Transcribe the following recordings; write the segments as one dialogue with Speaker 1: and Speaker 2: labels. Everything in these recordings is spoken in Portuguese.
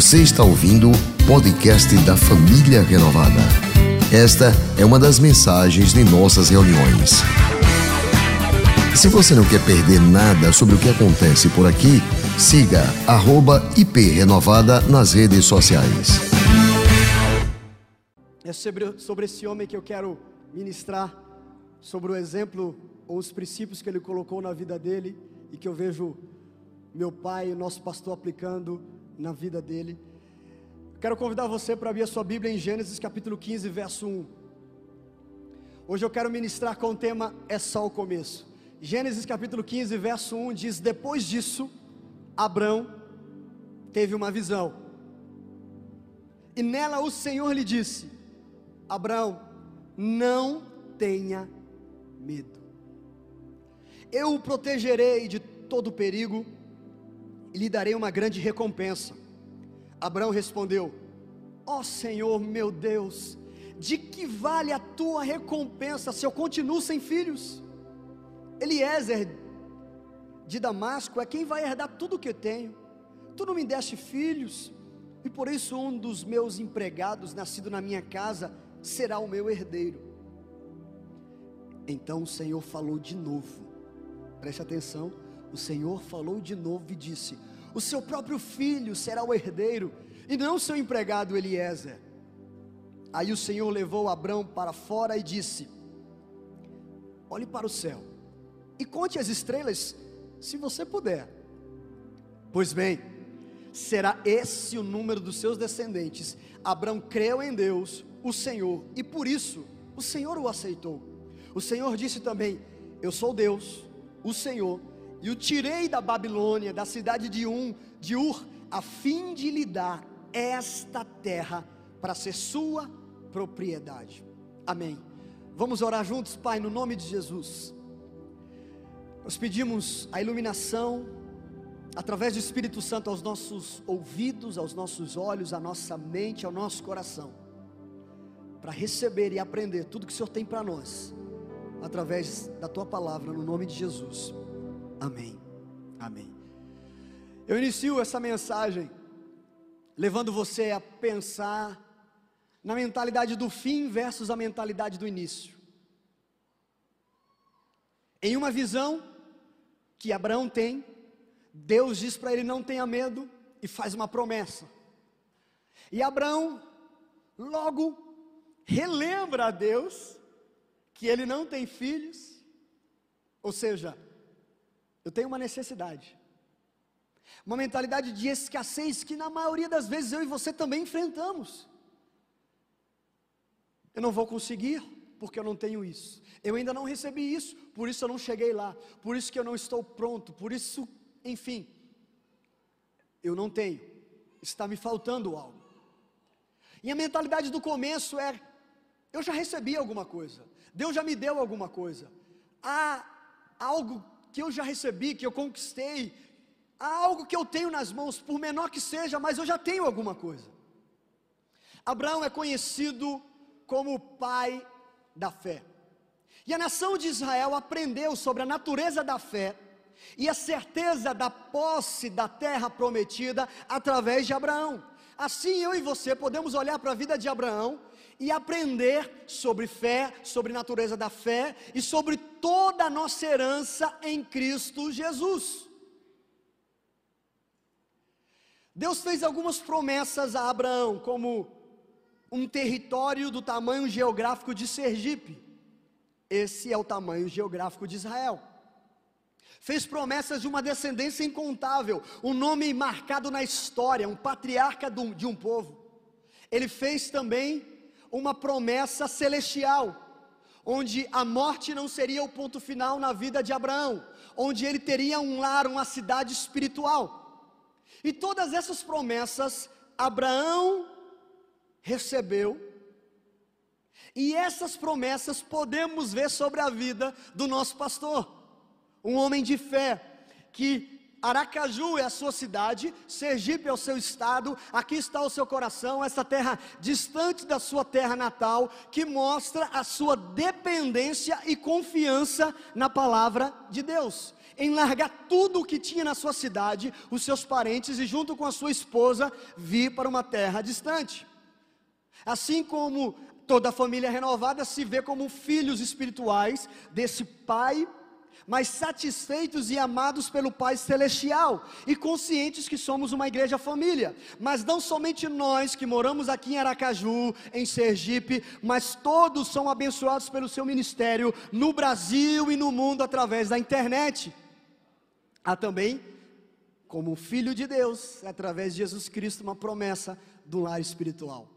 Speaker 1: Você está ouvindo o podcast da Família Renovada. Esta é uma das mensagens de nossas reuniões. Se você não quer perder nada sobre o que acontece por aqui, siga @iprenovada nas redes sociais.
Speaker 2: É sobre, sobre esse homem que eu quero ministrar, sobre o exemplo ou os princípios que ele colocou na vida dele e que eu vejo meu pai, nosso pastor, aplicando na vida dele. Quero convidar você para abrir a sua Bíblia em Gênesis capítulo 15, verso 1. Hoje eu quero ministrar com o tema É só o começo. Gênesis capítulo 15, verso 1 diz: Depois disso, Abrão teve uma visão, e nela o Senhor lhe disse: Abraão, não tenha medo, eu o protegerei de todo perigo e lhe darei uma grande recompensa. Abraão respondeu: Ó oh Senhor meu Deus, de que vale a tua recompensa se eu continuo sem filhos? Eliezer de Damasco é quem vai herdar tudo o que tenho. Tu não me deste filhos, e por isso um dos meus empregados, nascido na minha casa, será o meu herdeiro. Então o Senhor falou de novo, preste atenção o Senhor falou de novo e disse: O seu próprio filho será o herdeiro, e não seu empregado Eliezer. Aí o Senhor levou Abrão para fora e disse: Olhe para o céu e conte as estrelas, se você puder. Pois bem, será esse o número dos seus descendentes. Abrão creu em Deus, o Senhor, e por isso o Senhor o aceitou. O Senhor disse também: Eu sou Deus, o Senhor e o tirei da Babilônia, da cidade de Um, de Ur, a fim de lhe dar esta terra para ser sua propriedade. Amém. Vamos orar juntos, Pai, no nome de Jesus. Nós pedimos a iluminação através do Espírito Santo aos nossos ouvidos, aos nossos olhos, à nossa mente, ao nosso coração, para receber e aprender tudo que o Senhor tem para nós, através da tua palavra, no nome de Jesus. Amém. Amém. Eu inicio essa mensagem levando você a pensar na mentalidade do fim versus a mentalidade do início. Em uma visão que Abraão tem, Deus diz para ele: não tenha medo, e faz uma promessa. E Abraão logo relembra a Deus que ele não tem filhos, ou seja, eu tenho uma necessidade. Uma mentalidade de escassez que na maioria das vezes eu e você também enfrentamos. Eu não vou conseguir porque eu não tenho isso. Eu ainda não recebi isso, por isso eu não cheguei lá. Por isso que eu não estou pronto. Por isso, enfim, eu não tenho. Está me faltando algo. E a mentalidade do começo é: eu já recebi alguma coisa. Deus já me deu alguma coisa. Há algo que eu já recebi, que eu conquistei, há algo que eu tenho nas mãos, por menor que seja, mas eu já tenho alguma coisa. Abraão é conhecido como o pai da fé. E a nação de Israel aprendeu sobre a natureza da fé e a certeza da posse da terra prometida através de Abraão. Assim eu e você podemos olhar para a vida de Abraão e aprender sobre fé, sobre natureza da fé e sobre toda a nossa herança em Cristo Jesus. Deus fez algumas promessas a Abraão, como um território do tamanho geográfico de Sergipe. Esse é o tamanho geográfico de Israel. Fez promessas de uma descendência incontável, um nome marcado na história, um patriarca de um povo. Ele fez também uma promessa celestial, onde a morte não seria o ponto final na vida de Abraão, onde ele teria um lar, uma cidade espiritual. E todas essas promessas Abraão recebeu, e essas promessas podemos ver sobre a vida do nosso pastor, um homem de fé, que Aracaju é a sua cidade, Sergipe é o seu estado, aqui está o seu coração, essa terra distante da sua terra natal, que mostra a sua dependência e confiança na palavra de Deus. em largar tudo o que tinha na sua cidade, os seus parentes e, junto com a sua esposa, vir para uma terra distante. Assim como toda a família renovada se vê como filhos espirituais desse pai mas satisfeitos e amados pelo Pai Celestial e conscientes que somos uma igreja família. Mas não somente nós que moramos aqui em Aracaju, em Sergipe, mas todos são abençoados pelo seu ministério no Brasil e no mundo através da internet. Há também, como filho de Deus, através de Jesus Cristo, uma promessa do lar espiritual.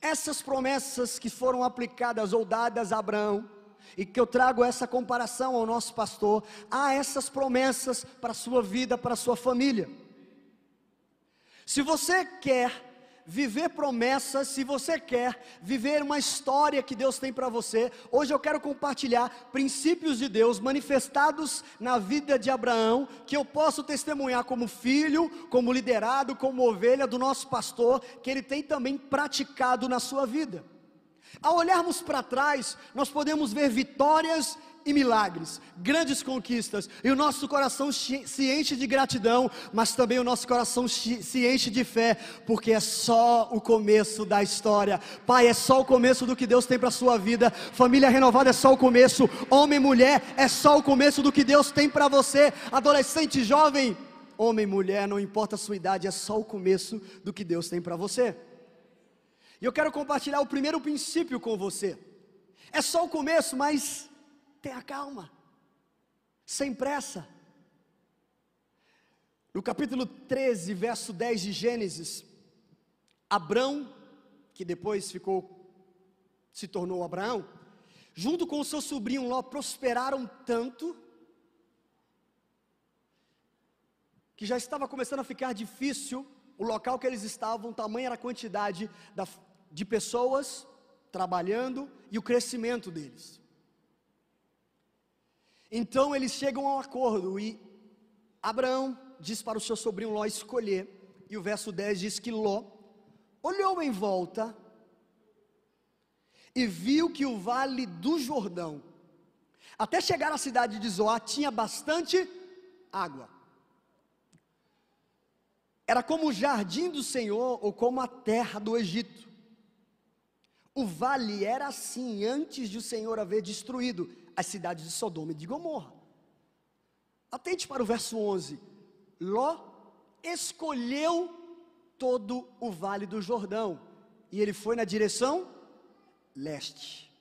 Speaker 2: Essas promessas que foram aplicadas ou dadas a Abraão, e que eu trago essa comparação ao nosso pastor, há essas promessas para a sua vida, para a sua família. Se você quer viver promessas, se você quer viver uma história que Deus tem para você, hoje eu quero compartilhar princípios de Deus manifestados na vida de Abraão, que eu posso testemunhar como filho, como liderado, como ovelha do nosso pastor, que ele tem também praticado na sua vida. Ao olharmos para trás, nós podemos ver vitórias e milagres, grandes conquistas, e o nosso coração se enche de gratidão, mas também o nosso coração se enche de fé, porque é só o começo da história. Pai, é só o começo do que Deus tem para a sua vida. Família renovada é só o começo. Homem e mulher é só o começo do que Deus tem para você. Adolescente, jovem, homem, mulher, não importa a sua idade, é só o começo do que Deus tem para você. E eu quero compartilhar o primeiro princípio com você. É só o começo, mas tenha calma, sem pressa. No capítulo 13, verso 10 de Gênesis, Abrão, que depois ficou, se tornou Abraão, junto com o seu sobrinho Ló, prosperaram tanto, que já estava começando a ficar difícil o local que eles estavam, tamanha era a quantidade da, de pessoas trabalhando e o crescimento deles. Então eles chegam a um acordo e Abraão diz para o seu sobrinho Ló escolher, e o verso 10 diz que Ló olhou em volta e viu que o vale do Jordão, até chegar à cidade de Zoar, tinha bastante água. Era como o jardim do Senhor ou como a terra do Egito. O vale era assim antes de o Senhor haver destruído as cidades de Sodoma e de Gomorra. Atente para o verso 11. Ló escolheu todo o vale do Jordão e ele foi na direção leste.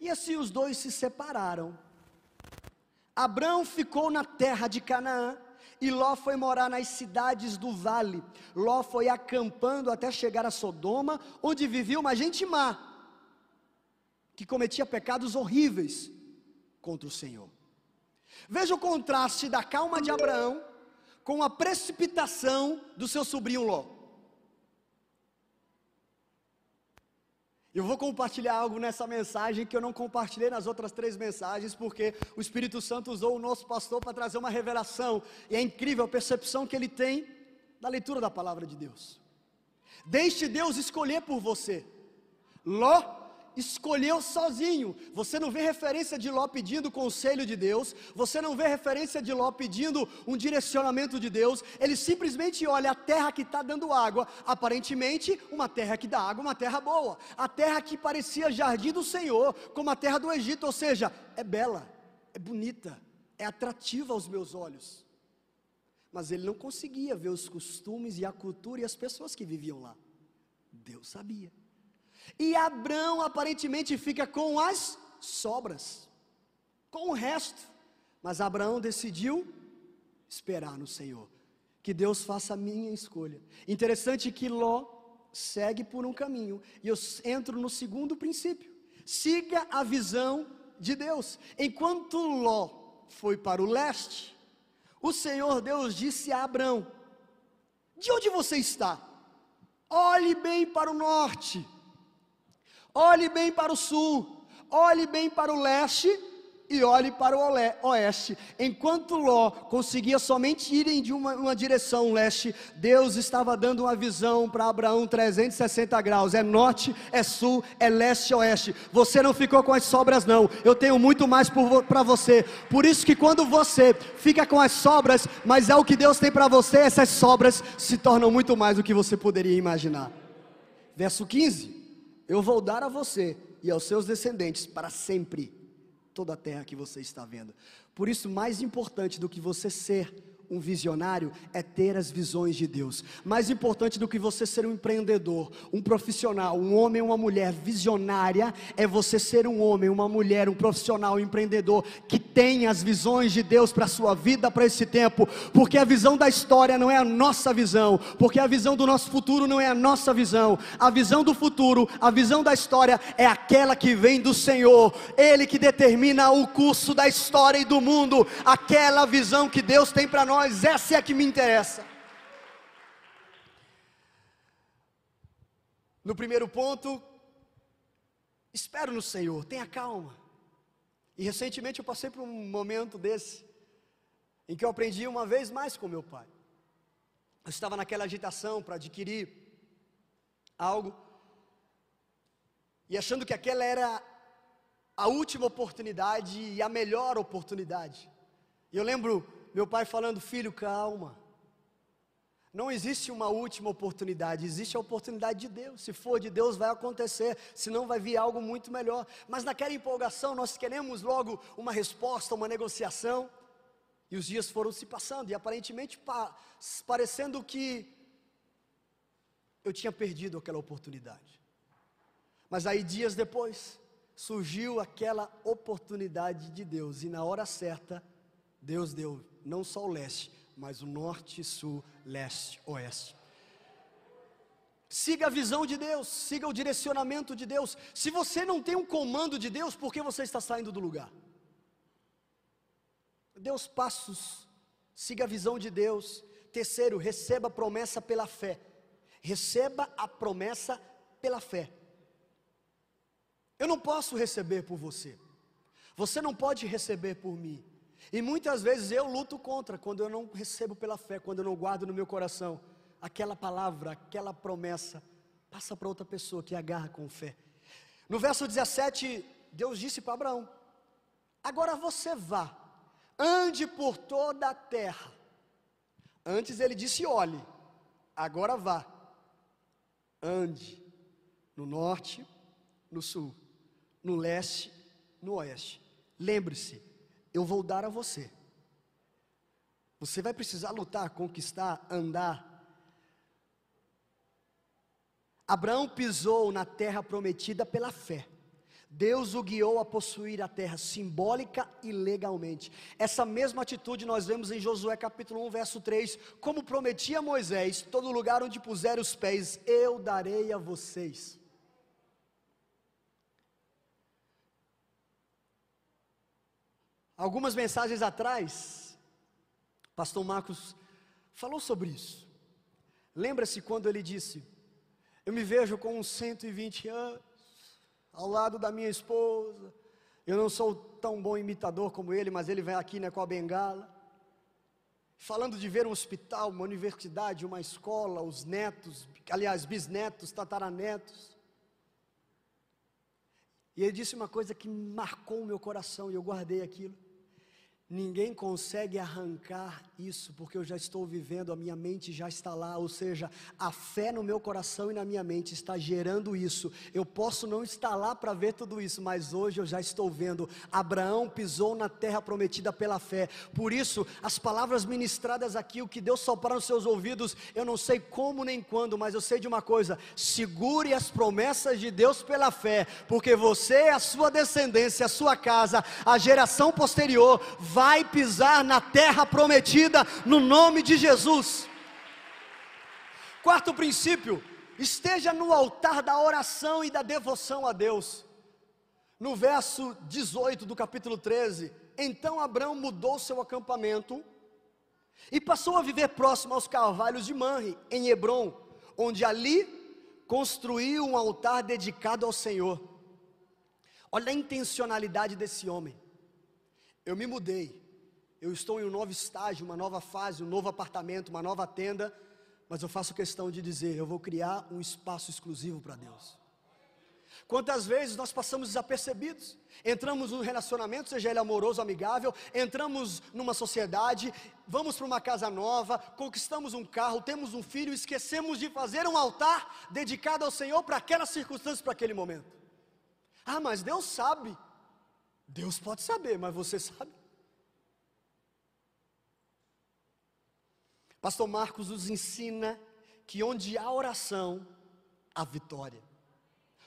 Speaker 2: E assim os dois se separaram. Abraão ficou na terra de Canaã e Ló foi morar nas cidades do vale. Ló foi acampando até chegar a Sodoma, onde vivia uma gente má, que cometia pecados horríveis contra o Senhor. Veja o contraste da calma de Abraão com a precipitação do seu sobrinho Ló. Eu vou compartilhar algo nessa mensagem que eu não compartilhei nas outras três mensagens, porque o Espírito Santo usou o nosso pastor para trazer uma revelação, e é incrível a percepção que ele tem da leitura da palavra de Deus. Deixe Deus escolher por você. Ló escolheu sozinho. Você não vê referência de Ló pedindo conselho de Deus, você não vê referência de Ló pedindo um direcionamento de Deus, ele simplesmente olha a terra que está dando água, aparentemente uma terra que dá água, uma terra boa, a terra que parecia jardim do Senhor, como a terra do Egito, ou seja, é bela, é bonita, é atrativa aos meus olhos. Mas ele não conseguia ver os costumes e a cultura e as pessoas que viviam lá. Deus sabia. E Abraão aparentemente fica com as sobras, com o resto. Mas Abraão decidiu esperar no Senhor. Que Deus faça a minha escolha. Interessante que Ló segue por um caminho. E eu entro no segundo princípio. Siga a visão de Deus. Enquanto Ló foi para o leste, o Senhor Deus disse a Abraão: De onde você está? Olhe bem para o norte olhe bem para o sul, olhe bem para o leste e olhe para o oeste. Enquanto Ló conseguia somente ir em uma, uma direção leste, Deus estava dando uma visão para Abraão 360 graus: é norte, é sul, é leste, oeste. Você não ficou com as sobras, não. Eu tenho muito mais para você. Por isso que quando você fica com as sobras, mas é o que Deus tem para você, essas sobras se tornam muito mais do que você poderia imaginar. Verso 15: Eu vou dar a você e aos seus descendentes para sempre toda a terra que você está vendo. Por isso, mais importante do que você ser um visionário é ter as visões de Deus. Mais importante do que você ser um empreendedor, um profissional, um homem uma mulher visionária, é você ser um homem, uma mulher, um profissional, um empreendedor que tem as visões de Deus para a sua vida, para esse tempo, porque a visão da história não é a nossa visão, porque a visão do nosso futuro não é a nossa visão. A visão do futuro, a visão da história é aquela que vem do Senhor, Ele que determina o curso da história e do mundo, aquela visão que Deus tem para nós nós, essa é a que me interessa. No primeiro ponto, espero no Senhor, tenha calma. E recentemente eu passei por um momento desse, em que eu aprendi uma vez mais com meu pai. Eu estava naquela agitação para adquirir algo, e achando que aquela era a última oportunidade e a melhor oportunidade. E eu lembro meu pai falando: Filho, calma. Não existe uma última oportunidade, existe a oportunidade de Deus. Se for de Deus, vai acontecer, senão vai vir algo muito melhor. Mas naquela empolgação, nós queremos logo uma resposta, uma negociação. E os dias foram se passando, e aparentemente pa parecendo que eu tinha perdido aquela oportunidade. Mas aí, dias depois, surgiu aquela oportunidade de Deus, e na hora certa, Deus deu não só o leste, mas o norte, sul, leste, oeste. Siga a visão de Deus, siga o direcionamento de Deus. Se você não tem um comando de Deus, por que você está saindo do lugar? Deus passos, siga a visão de Deus. Terceiro, receba a promessa pela fé. Receba a promessa pela fé. Eu não posso receber por você. Você não pode receber por mim. E muitas vezes eu luto contra quando eu não recebo pela fé, quando eu não guardo no meu coração aquela palavra, aquela promessa, passa para outra pessoa que agarra com fé. No verso 17, Deus disse para Abraão: Agora você vá, ande por toda a terra. Antes ele disse: Olhe, agora vá, ande no norte, no sul, no leste, no oeste. Lembre-se, eu vou dar a você. Você vai precisar lutar, conquistar, andar. Abraão pisou na terra prometida pela fé. Deus o guiou a possuir a terra simbólica e legalmente. Essa mesma atitude nós vemos em Josué capítulo 1, verso 3, como prometia Moisés, todo lugar onde puser os pés, eu darei a vocês. Algumas mensagens atrás, pastor Marcos falou sobre isso. Lembra-se quando ele disse: Eu me vejo com uns 120 anos, ao lado da minha esposa. Eu não sou tão bom imitador como ele, mas ele vem aqui né, com a bengala. Falando de ver um hospital, uma universidade, uma escola, os netos, aliás, bisnetos, tataranetos. E ele disse uma coisa que marcou o meu coração e eu guardei aquilo. Ninguém consegue arrancar isso, porque eu já estou vivendo, a minha mente já está lá, ou seja, a fé no meu coração e na minha mente está gerando isso. Eu posso não estar lá para ver tudo isso, mas hoje eu já estou vendo. Abraão pisou na terra prometida pela fé, por isso, as palavras ministradas aqui, o que Deus soprar nos seus ouvidos, eu não sei como nem quando, mas eu sei de uma coisa: segure as promessas de Deus pela fé, porque você, a sua descendência, a sua casa, a geração posterior, vai vai pisar na terra prometida no nome de Jesus. Quarto princípio, esteja no altar da oração e da devoção a Deus. No verso 18 do capítulo 13, então Abraão mudou seu acampamento e passou a viver próximo aos carvalhos de Manre, em Hebron, onde ali construiu um altar dedicado ao Senhor. Olha a intencionalidade desse homem. Eu me mudei. Eu estou em um novo estágio, uma nova fase, um novo apartamento, uma nova tenda, mas eu faço questão de dizer, eu vou criar um espaço exclusivo para Deus. Quantas vezes nós passamos desapercebidos? Entramos num relacionamento, seja ele amoroso, amigável, entramos numa sociedade, vamos para uma casa nova, conquistamos um carro, temos um filho, esquecemos de fazer um altar dedicado ao Senhor para aquelas circunstâncias, para aquele momento. Ah, mas Deus sabe. Deus pode saber, mas você sabe. Pastor Marcos nos ensina que onde há oração, há vitória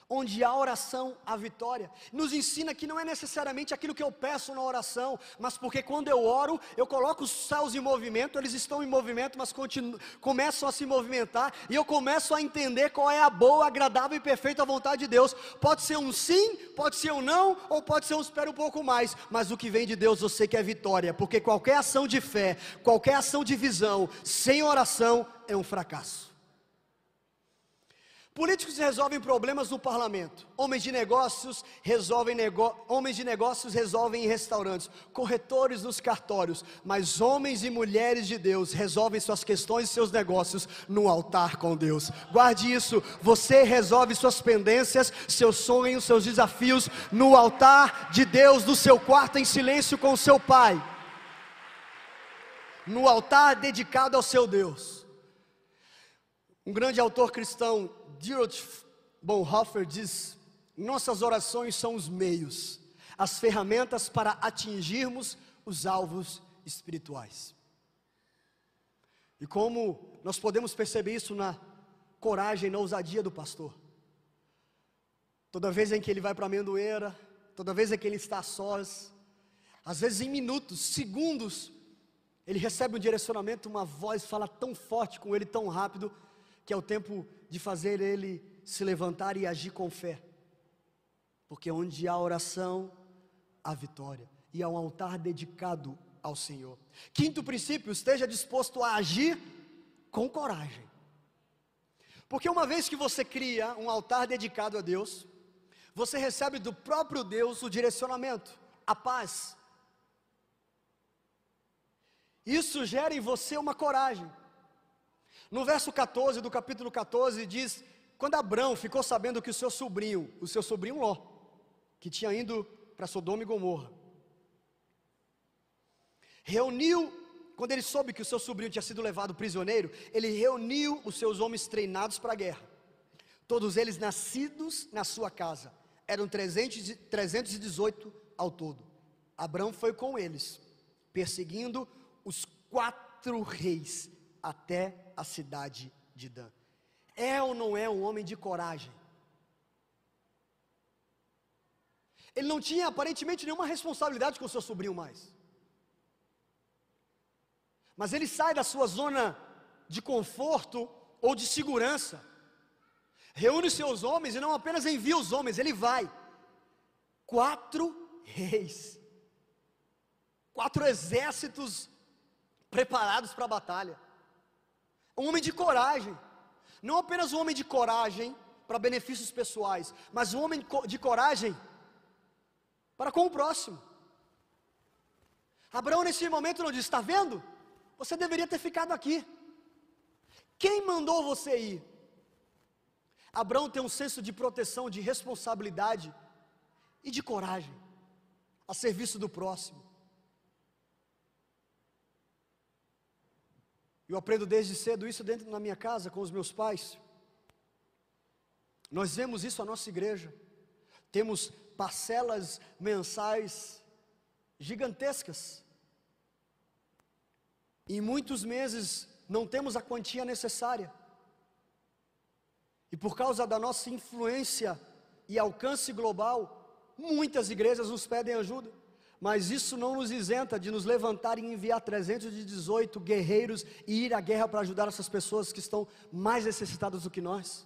Speaker 2: onde há oração, há vitória. Nos ensina que não é necessariamente aquilo que eu peço na oração, mas porque quando eu oro, eu coloco os céus em movimento, eles estão em movimento, mas começam a se movimentar, e eu começo a entender qual é a boa, agradável e perfeita vontade de Deus. Pode ser um sim, pode ser um não, ou pode ser um espera um pouco mais, mas o que vem de Deus eu sei que é vitória, porque qualquer ação de fé, qualquer ação de visão, sem oração, é um fracasso. Políticos resolvem problemas no parlamento. Homens de negócios resolvem nego... homens de negócios resolvem em restaurantes, corretores nos cartórios, mas homens e mulheres de Deus resolvem suas questões e seus negócios no altar com Deus. Guarde isso, você resolve suas pendências, seus sonhos, seus desafios no altar de Deus, no seu quarto em silêncio com o seu pai. No altar dedicado ao seu Deus. Um grande autor cristão Dietrich Bonhoeffer diz: nossas orações são os meios, as ferramentas para atingirmos os alvos espirituais. E como nós podemos perceber isso na coragem, na ousadia do pastor. Toda vez em que ele vai para a amendoeira, toda vez em que ele está sós, às vezes em minutos, segundos, ele recebe um direcionamento, uma voz fala tão forte com ele, tão rápido, que é o tempo de fazer ele se levantar e agir com fé. Porque onde há oração, há vitória. E há um altar dedicado ao Senhor. Quinto princípio, esteja disposto a agir com coragem. Porque uma vez que você cria um altar dedicado a Deus, você recebe do próprio Deus o direcionamento, a paz. Isso gera em você uma coragem. No verso 14 do capítulo 14 diz: Quando Abraão ficou sabendo que o seu sobrinho, o seu sobrinho Ló, que tinha ido para Sodoma e Gomorra, reuniu, quando ele soube que o seu sobrinho tinha sido levado prisioneiro, ele reuniu os seus homens treinados para a guerra, todos eles nascidos na sua casa, eram 300, 318 ao todo. Abraão foi com eles, perseguindo os quatro reis até a cidade de Dan. É ou não é um homem de coragem? Ele não tinha aparentemente nenhuma responsabilidade com seu sobrinho mais. Mas ele sai da sua zona de conforto ou de segurança. Reúne seus homens e não apenas envia os homens, ele vai. Quatro reis. Quatro exércitos preparados para a batalha. Um homem de coragem. Não apenas um homem de coragem para benefícios pessoais, mas um homem de coragem para com o próximo. Abraão, nesse momento, não disse: Está vendo? Você deveria ter ficado aqui. Quem mandou você ir? Abraão tem um senso de proteção, de responsabilidade e de coragem a serviço do próximo. Eu aprendo desde cedo isso dentro da minha casa com os meus pais. Nós vemos isso na nossa igreja. Temos parcelas mensais gigantescas. Em muitos meses não temos a quantia necessária. E por causa da nossa influência e alcance global, muitas igrejas nos pedem ajuda mas isso não nos isenta de nos levantar e enviar 318 guerreiros e ir à guerra para ajudar essas pessoas que estão mais necessitadas do que nós.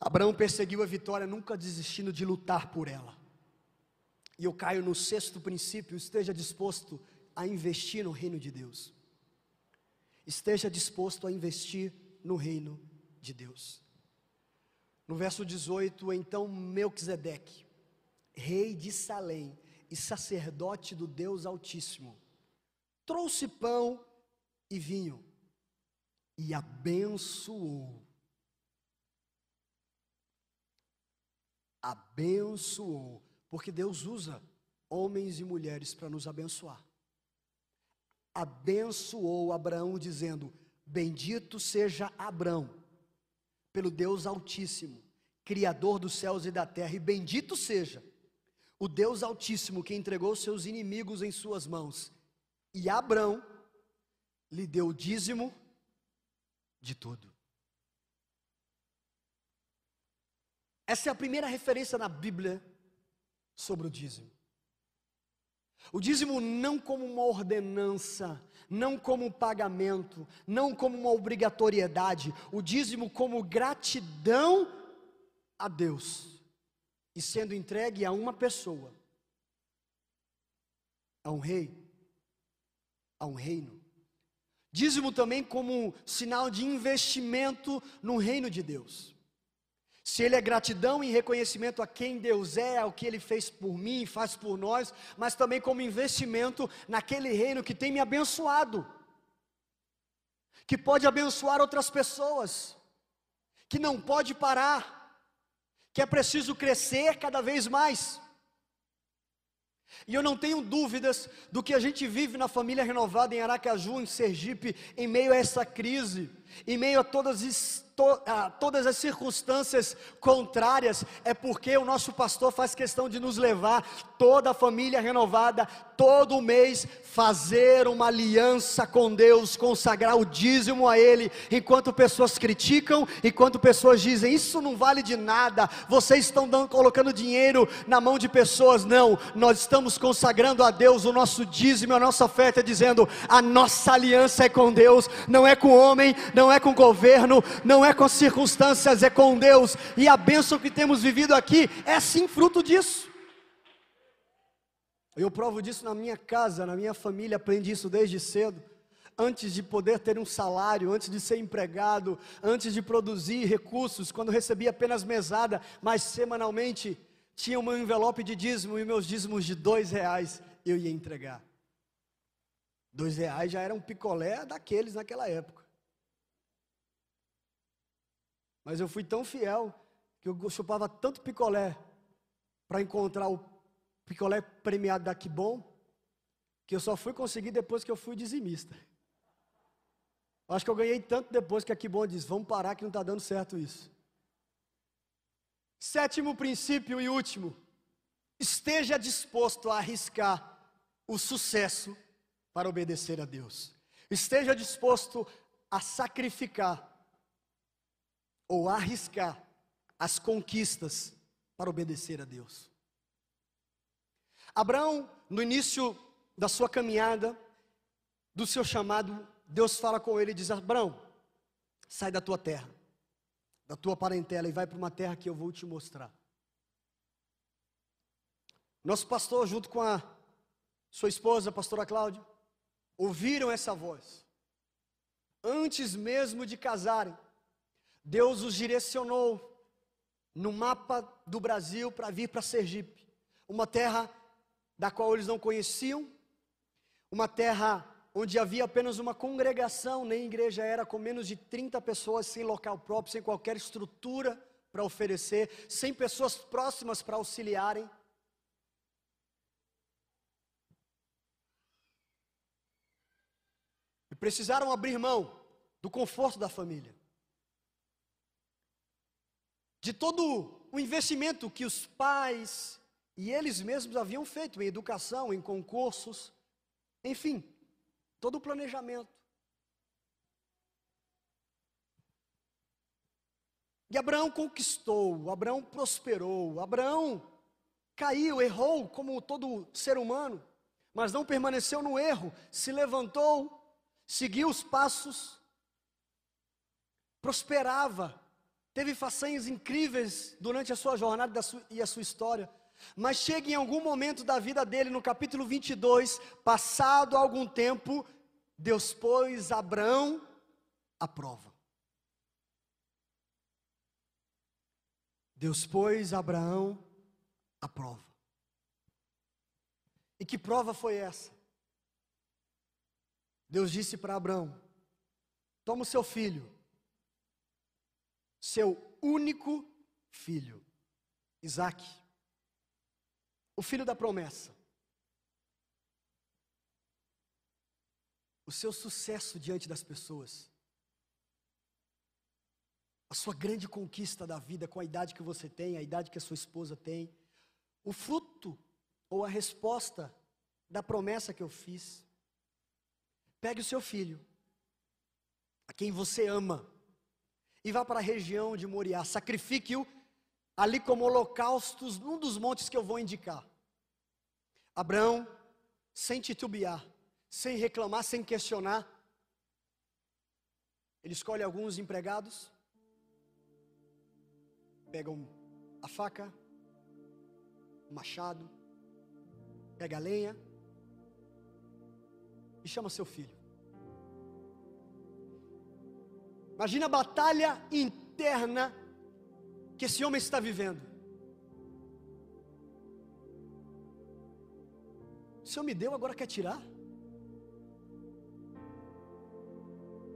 Speaker 2: Abraão perseguiu a vitória, nunca desistindo de lutar por ela. E eu caio no sexto princípio: esteja disposto a investir no reino de Deus. Esteja disposto a investir no reino de Deus. No verso 18, então Melquisedeque, rei de Salém e sacerdote do Deus Altíssimo, trouxe pão e vinho e abençoou. Abençoou, porque Deus usa homens e mulheres para nos abençoar. Abençoou Abraão, dizendo: Bendito seja Abraão, pelo Deus Altíssimo, Criador dos céus e da terra, e bendito seja o Deus Altíssimo que entregou seus inimigos em suas mãos. E Abraão lhe deu o dízimo de tudo. Essa é a primeira referência na Bíblia sobre o dízimo. O dízimo não como uma ordenança, não como um pagamento, não como uma obrigatoriedade, o dízimo como gratidão a Deus e sendo entregue a uma pessoa, a um rei, a um reino. Dízimo também como um sinal de investimento no reino de Deus. Se ele é gratidão e reconhecimento a quem Deus é, ao que ele fez por mim, faz por nós, mas também como investimento naquele reino que tem me abençoado, que pode abençoar outras pessoas, que não pode parar, que é preciso crescer cada vez mais. E eu não tenho dúvidas do que a gente vive na família renovada em Aracaju, em Sergipe, em meio a essa crise, em meio a todas, a todas as circunstâncias contrárias, é porque o nosso pastor faz questão de nos levar, toda a família renovada, todo mês, fazer uma aliança com Deus, consagrar o dízimo a Ele, enquanto pessoas criticam, enquanto pessoas dizem, isso não vale de nada, vocês estão dando, colocando dinheiro na mão de pessoas, não, nós estamos consagrando a Deus o nosso dízimo, a nossa oferta, dizendo, a nossa aliança é com Deus, não é com o homem, não é com o governo, não é com as circunstâncias, é com Deus, e a bênção que temos vivido aqui é sim fruto disso. Eu provo disso na minha casa, na minha família, aprendi isso desde cedo. Antes de poder ter um salário, antes de ser empregado, antes de produzir recursos, quando recebia apenas mesada, mas semanalmente tinha um envelope de dízimo e meus dízimos de dois reais eu ia entregar. Dois reais já era um picolé daqueles naquela época. Mas eu fui tão fiel que eu chupava tanto picolé para encontrar o picolé premiado da Que Bom, que eu só fui conseguir depois que eu fui dizimista. Acho que eu ganhei tanto depois que a Que Bom disse: vamos parar que não está dando certo isso. Sétimo princípio e último: esteja disposto a arriscar o sucesso para obedecer a Deus. Esteja disposto a sacrificar ou arriscar as conquistas para obedecer a Deus. Abraão, no início da sua caminhada, do seu chamado, Deus fala com ele e diz: Abraão, sai da tua terra, da tua parentela e vai para uma terra que eu vou te mostrar. Nosso pastor, junto com a sua esposa, a pastora Cláudia, ouviram essa voz. Antes mesmo de casarem, Deus os direcionou no mapa do Brasil para vir para Sergipe, uma terra da qual eles não conheciam, uma terra onde havia apenas uma congregação, nem igreja era, com menos de 30 pessoas, sem local próprio, sem qualquer estrutura para oferecer, sem pessoas próximas para auxiliarem. E precisaram abrir mão do conforto da família, de todo o investimento que os pais e eles mesmos haviam feito em educação, em concursos, enfim, todo o planejamento. E Abraão conquistou, Abraão prosperou, Abraão caiu, errou como todo ser humano, mas não permaneceu no erro, se levantou, seguiu os passos, prosperava, teve façanhas incríveis durante a sua jornada e a sua história. Mas chega em algum momento da vida dele, no capítulo 22, passado algum tempo, Deus pôs Abraão à prova. Deus pôs Abraão à prova. E que prova foi essa? Deus disse para Abraão: Toma o seu filho, seu único filho, Isaac, o filho da promessa. O seu sucesso diante das pessoas, a sua grande conquista da vida com a idade que você tem, a idade que a sua esposa tem, o fruto ou a resposta da promessa que eu fiz. Pegue o seu filho, a quem você ama, e vá para a região de Moriá, sacrifique-o ali como holocaustos num dos montes que eu vou indicar. Abraão, sem titubear, sem reclamar, sem questionar, ele escolhe alguns empregados, pegam a faca, o machado, pega a lenha e chama seu filho. Imagina a batalha interna que esse homem está vivendo. O Senhor me deu, agora quer tirar?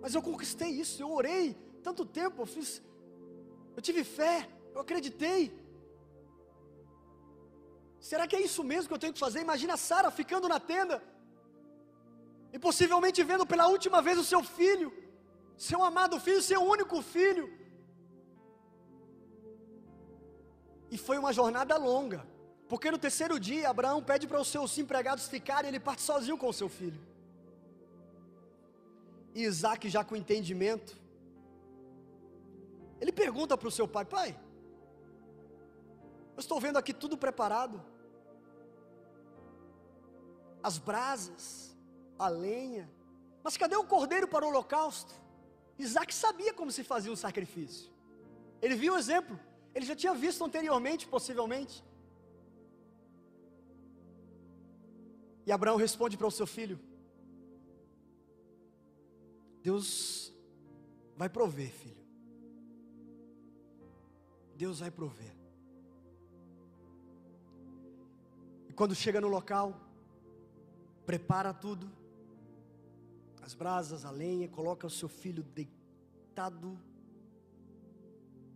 Speaker 2: Mas eu conquistei isso, eu orei tanto tempo, eu fiz, eu tive fé, eu acreditei. Será que é isso mesmo que eu tenho que fazer? Imagina Sara ficando na tenda e possivelmente vendo pela última vez o seu filho, seu amado filho, seu único filho. E foi uma jornada longa, porque no terceiro dia Abraão pede para os seus empregados ficarem, ele parte sozinho com o seu filho. E Isaac, já com entendimento, ele pergunta para o seu pai: Pai, eu estou vendo aqui tudo preparado, as brasas, a lenha, mas cadê o cordeiro para o holocausto? Isaac sabia como se fazia um sacrifício, ele viu o exemplo, ele já tinha visto anteriormente, possivelmente. E Abraão responde para o seu filho: Deus vai prover, filho. Deus vai prover. E quando chega no local, prepara tudo, as brasas, a lenha, coloca o seu filho deitado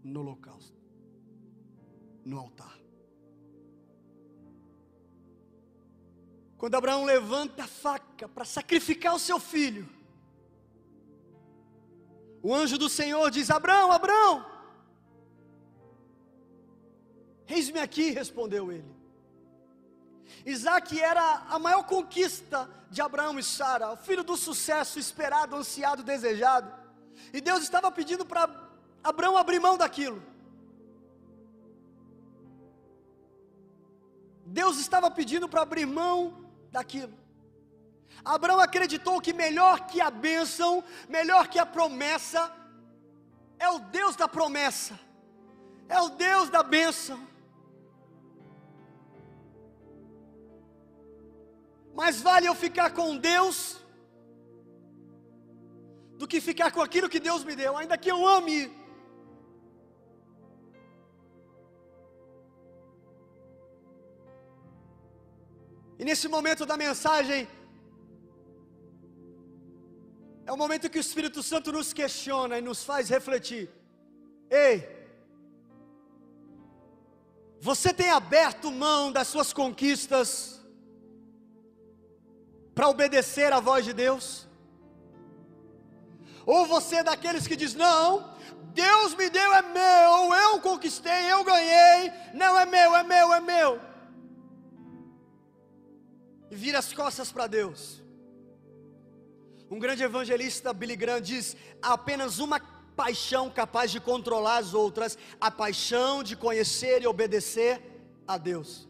Speaker 2: no holocausto, no altar. Quando Abraão levanta a faca para sacrificar o seu filho, o anjo do Senhor diz: Abraão, Abraão, eis-me aqui, respondeu ele. Isaac era a maior conquista de Abraão e Sara, o filho do sucesso esperado, ansiado, desejado. E Deus estava pedindo para Abraão abrir mão daquilo. Deus estava pedindo para abrir mão daquilo. Abraão acreditou que melhor que a bênção, melhor que a promessa, é o Deus da promessa, é o Deus da bênção. Mais vale eu ficar com Deus do que ficar com aquilo que Deus me deu, ainda que eu ame. E nesse momento da mensagem, é o momento que o Espírito Santo nos questiona e nos faz refletir. Ei, você tem aberto mão das suas conquistas para obedecer à voz de Deus? Ou você é daqueles que diz: Não, Deus me deu, é meu, eu conquistei, eu ganhei, não é meu, é meu, é meu. E vira as costas para Deus. Um grande evangelista, Billy Graham, diz: há apenas uma paixão capaz de controlar as outras, a paixão de conhecer e obedecer a Deus.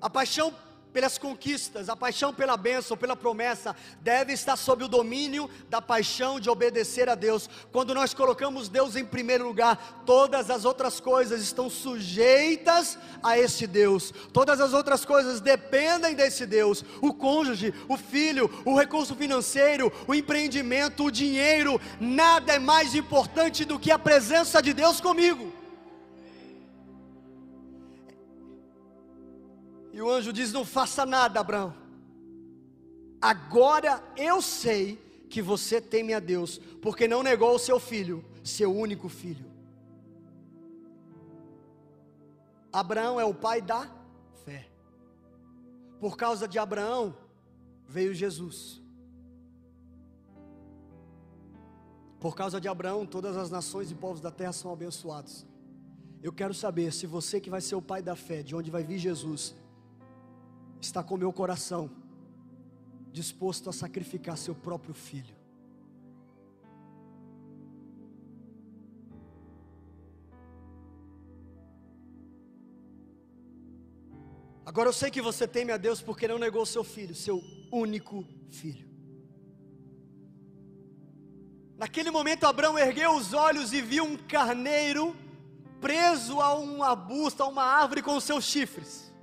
Speaker 2: A paixão pelas conquistas, a paixão pela bênção, pela promessa, deve estar sob o domínio da paixão de obedecer a Deus. Quando nós colocamos Deus em primeiro lugar, todas as outras coisas estão sujeitas a esse Deus, todas as outras coisas dependem desse Deus. O cônjuge, o filho, o recurso financeiro, o empreendimento, o dinheiro, nada é mais importante do que a presença de Deus comigo. O anjo diz: Não faça nada, Abraão. Agora eu sei que você teme a Deus, porque não negou o seu filho, seu único filho. Abraão é o pai da fé. Por causa de Abraão veio Jesus. Por causa de Abraão, todas as nações e povos da terra são abençoados. Eu quero saber se você que vai ser o pai da fé, de onde vai vir Jesus, está com meu coração disposto a sacrificar seu próprio filho. Agora eu sei que você teme a Deus porque não negou seu filho, seu único filho. Naquele momento, Abraão ergueu os olhos e viu um carneiro preso a um arbusto, a uma árvore com os seus chifres.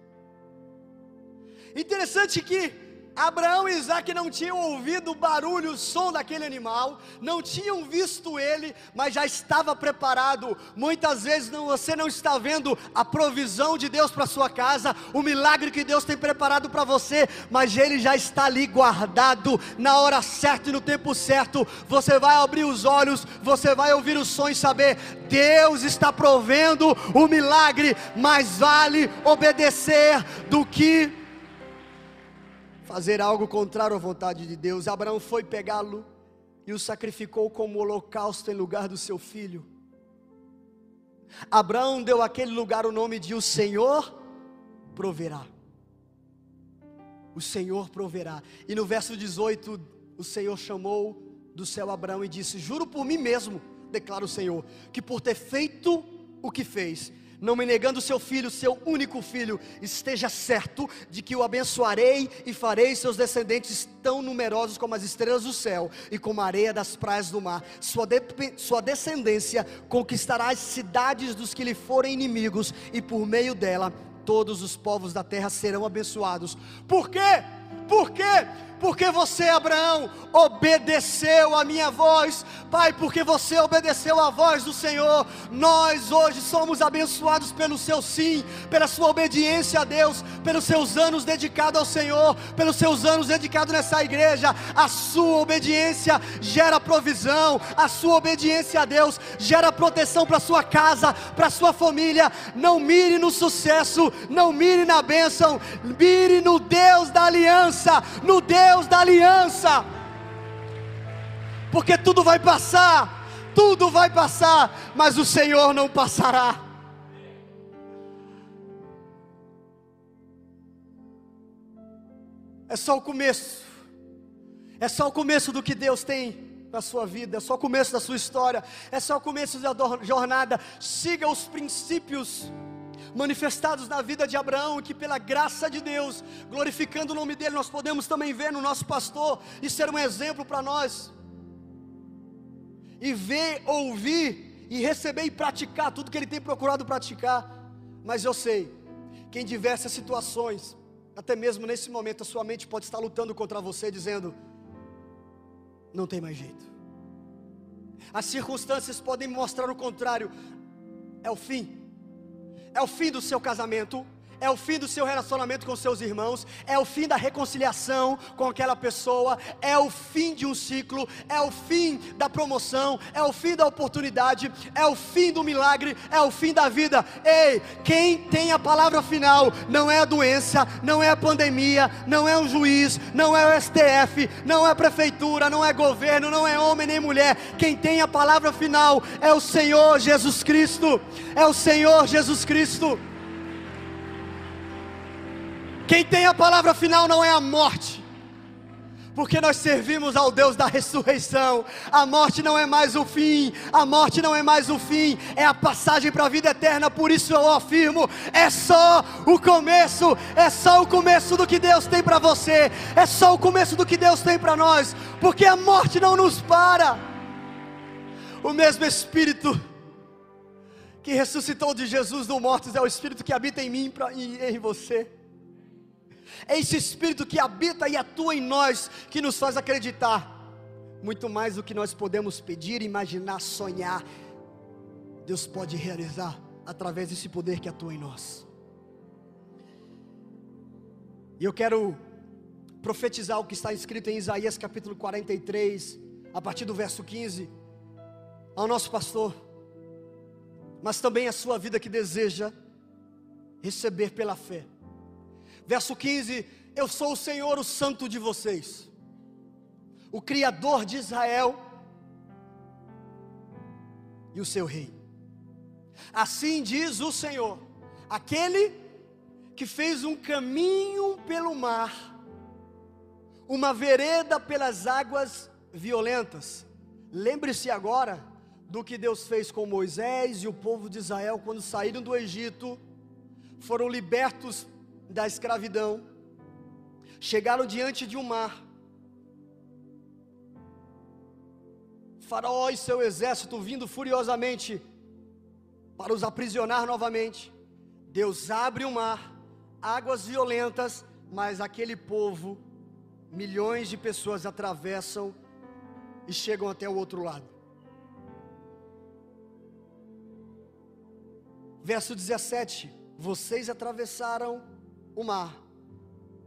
Speaker 2: Interessante que Abraão e Isaac não tinham ouvido o barulho, o som daquele animal, não tinham visto ele, mas já estava preparado. Muitas vezes não, você não está vendo a provisão de Deus para sua casa, o milagre que Deus tem preparado para você, mas ele já está ali guardado na hora certa e no tempo certo. Você vai abrir os olhos, você vai ouvir o som e saber: Deus está provendo o milagre, mas vale obedecer do que fazer algo contrário à vontade de Deus. Abraão foi pegá-lo e o sacrificou como holocausto em lugar do seu filho. Abraão deu àquele lugar o nome de o Senhor proverá. O Senhor proverá. E no verso 18, o Senhor chamou do céu Abraão e disse: Juro por mim mesmo, declara o Senhor, que por ter feito o que fez, não me negando seu filho, seu único filho, esteja certo de que o abençoarei e farei seus descendentes tão numerosos como as estrelas do céu e como a areia das praias do mar. Sua, de, sua descendência conquistará as cidades dos que lhe forem inimigos, e por meio dela todos os povos da terra serão abençoados. Por quê? Por quê? Porque você, Abraão, obedeceu a minha voz, Pai, porque você obedeceu a voz do Senhor, nós hoje somos abençoados pelo seu sim, pela sua obediência a Deus, pelos seus anos dedicados ao Senhor, pelos seus anos dedicados nessa igreja. A sua obediência gera provisão, a sua obediência a Deus gera proteção para sua casa, para sua família. Não mire no sucesso, não mire na bênção, mire no Deus da aliança, no Deus Deus da aliança, porque tudo vai passar, tudo vai passar, mas o Senhor não passará. É só o começo, é só o começo do que Deus tem na sua vida, é só o começo da sua história, é só o começo da jornada. Siga os princípios manifestados na vida de Abraão, que pela graça de Deus, glorificando o nome dele, nós podemos também ver no nosso pastor e ser um exemplo para nós. E ver, ouvir e receber e praticar tudo que ele tem procurado praticar. Mas eu sei que em diversas situações, até mesmo nesse momento, a sua mente pode estar lutando contra você, dizendo: não tem mais jeito. As circunstâncias podem mostrar o contrário, é o fim é o fim do seu casamento, é o fim do seu relacionamento com seus irmãos, é o fim da reconciliação com aquela pessoa, é o fim de um ciclo, é o fim da promoção, é o fim da oportunidade, é o fim do milagre, é o fim da vida. Ei, quem tem a palavra final não é a doença, não é a pandemia, não é um juiz, não é o STF, não é a prefeitura, não é governo, não é homem nem mulher. Quem tem a palavra final é o Senhor Jesus Cristo. É o Senhor Jesus Cristo. Quem tem a palavra final não é a morte, porque nós servimos ao Deus da ressurreição. A morte não é mais o fim, a morte não é mais o fim, é a passagem para a vida eterna. Por isso eu afirmo: é só o começo, é só o começo do que Deus tem para você, é só o começo do que Deus tem para nós, porque a morte não nos para. O mesmo Espírito que ressuscitou de Jesus dos mortos é o Espírito que habita em mim e em você. É esse Espírito que habita e atua em nós que nos faz acreditar muito mais do que nós podemos pedir, imaginar, sonhar. Deus pode realizar através desse poder que atua em nós. E eu quero profetizar o que está escrito em Isaías capítulo 43, a partir do verso 15, ao nosso pastor, mas também a sua vida que deseja receber pela fé. Verso 15: Eu sou o Senhor, o Santo de vocês, o Criador de Israel e o seu Rei. Assim diz o Senhor, aquele que fez um caminho pelo mar uma vereda pelas águas violentas. Lembre-se agora do que Deus fez com Moisés e o povo de Israel quando saíram do Egito, foram libertos da escravidão, chegaram diante de um mar. Faraó e seu exército vindo furiosamente para os aprisionar novamente. Deus abre o mar, águas violentas, mas aquele povo milhões de pessoas atravessam e chegam até o outro lado. Verso 17: Vocês atravessaram o mar,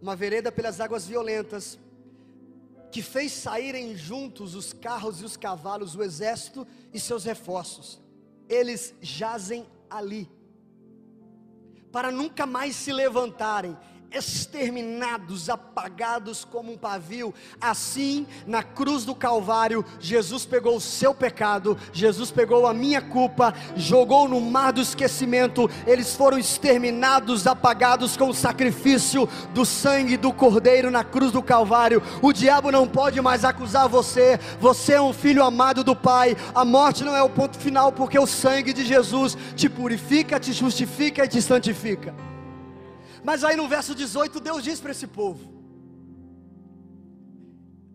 Speaker 2: uma vereda pelas águas violentas, que fez saírem juntos os carros e os cavalos, o exército e seus reforços. Eles jazem ali, para nunca mais se levantarem exterminados, apagados como um pavio. Assim, na cruz do Calvário, Jesus pegou o seu pecado, Jesus pegou a minha culpa, jogou no mar do esquecimento. Eles foram exterminados, apagados com o sacrifício do sangue do Cordeiro na cruz do Calvário. O diabo não pode mais acusar você. Você é um filho amado do Pai. A morte não é o ponto final, porque o sangue de Jesus te purifica, te justifica e te santifica. Mas aí no verso 18, Deus diz para esse povo: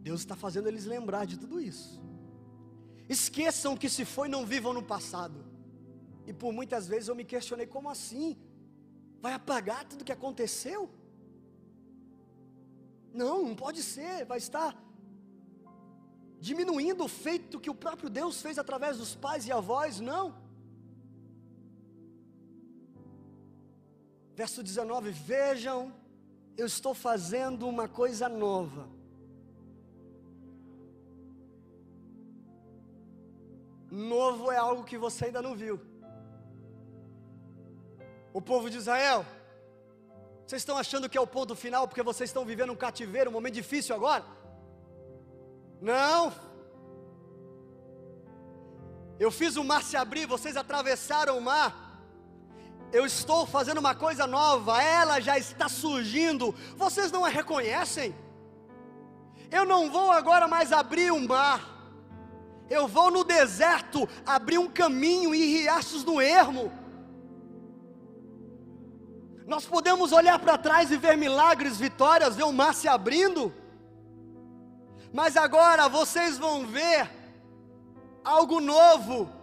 Speaker 2: Deus está fazendo eles lembrar de tudo isso. Esqueçam que se foi, não vivam no passado. E por muitas vezes eu me questionei: como assim? Vai apagar tudo que aconteceu? Não, não pode ser, vai estar diminuindo o feito que o próprio Deus fez através dos pais e avós, não. Verso 19: Vejam, eu estou fazendo uma coisa nova. Novo é algo que você ainda não viu. O povo de Israel, vocês estão achando que é o ponto final porque vocês estão vivendo um cativeiro, um momento difícil agora? Não. Eu fiz o mar se abrir, vocês atravessaram o mar eu estou fazendo uma coisa nova, ela já está surgindo, vocês não a reconhecem? Eu não vou agora mais abrir um mar, eu vou no deserto abrir um caminho e riachos no ermo. Nós podemos olhar para trás e ver milagres, vitórias, ver o mar se abrindo, mas agora vocês vão ver algo novo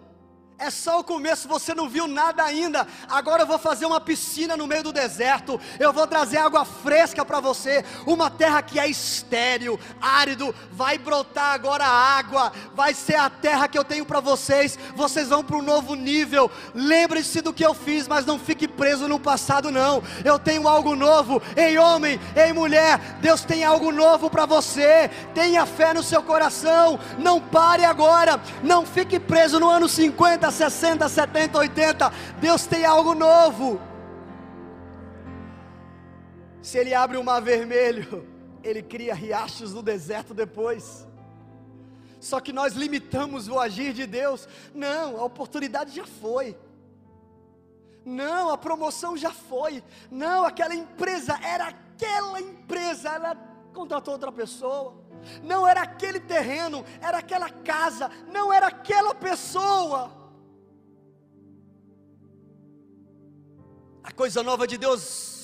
Speaker 2: é só o começo, você não viu nada ainda. Agora eu vou fazer uma piscina no meio do deserto. Eu vou trazer água fresca para você. Uma terra que é estéril, árido. Vai brotar agora água. Vai ser a terra que eu tenho para vocês. Vocês vão para um novo nível. Lembre-se do que eu fiz, mas não fique preso no passado, não. Eu tenho algo novo. Ei, homem, ei, mulher. Deus tem algo novo para você. Tenha fé no seu coração. Não pare agora. Não fique preso no ano 50 50, 60, 70, 80. Deus tem algo novo. Se Ele abre o mar vermelho, Ele cria riachos no deserto depois. Só que nós limitamos o agir de Deus. Não, a oportunidade já foi. Não, a promoção já foi. Não, aquela empresa era aquela empresa, ela contratou outra pessoa. Não era aquele terreno, era aquela casa, não era aquela pessoa. A coisa nova de Deus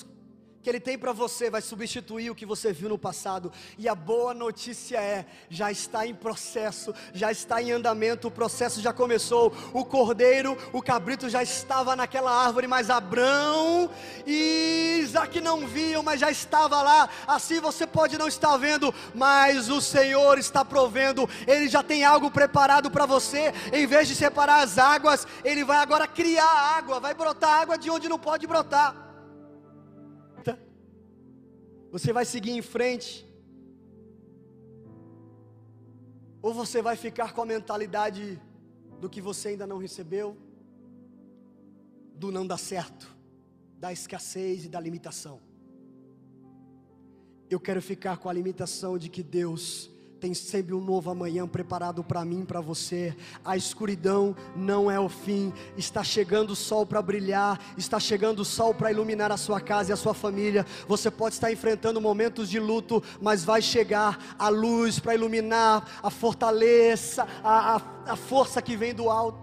Speaker 2: que Ele tem para você vai substituir o que você viu no passado. E a boa notícia é: já está em processo, já está em andamento, o processo já começou. O cordeiro, o cabrito já estava naquela árvore, mas Abraão e Isaac não viam, mas já estava lá. Assim você pode não estar vendo, mas o Senhor está provendo, Ele já tem algo preparado para você. Em vez de separar as águas, Ele vai agora criar água, vai brotar água de onde não pode brotar. Você vai seguir em frente? Ou você vai ficar com a mentalidade do que você ainda não recebeu, do não dar certo, da escassez e da limitação? Eu quero ficar com a limitação de que Deus tem sempre um novo amanhã preparado para mim, para você. A escuridão não é o fim. Está chegando o sol para brilhar, está chegando o sol para iluminar a sua casa e a sua família. Você pode estar enfrentando momentos de luto, mas vai chegar a luz para iluminar a fortaleza, a, a, a força que vem do alto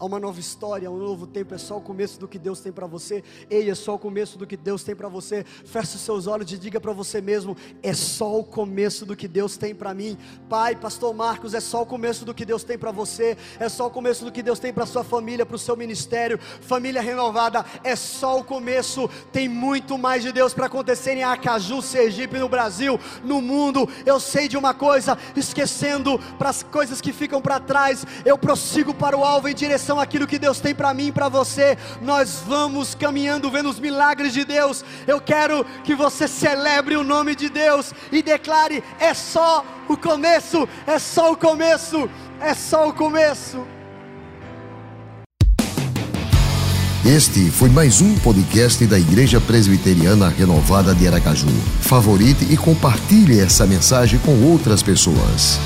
Speaker 2: há uma nova história, um novo tempo, é só o começo do que Deus tem para você. Ei, é só o começo do que Deus tem para você. Feche os seus olhos e diga para você mesmo: é só o começo do que Deus tem para mim. Pai, Pastor Marcos, é só o começo do que Deus tem para você. É só o começo do que Deus tem para sua família, para o seu ministério. Família renovada, é só o começo. Tem muito mais de Deus para acontecer em Acaju, Sergipe, no Brasil, no mundo. Eu sei de uma coisa, esquecendo para as coisas que ficam para trás, eu prossigo para o alvo em direção direção àquilo que Deus tem para mim e para você. Nós vamos caminhando vendo os milagres de Deus. Eu quero que você celebre o nome de Deus e declare: é só o começo, é só o começo, é só o começo.
Speaker 1: Este foi mais um podcast da Igreja Presbiteriana Renovada de Aracaju. Favorite e compartilhe essa mensagem com outras pessoas.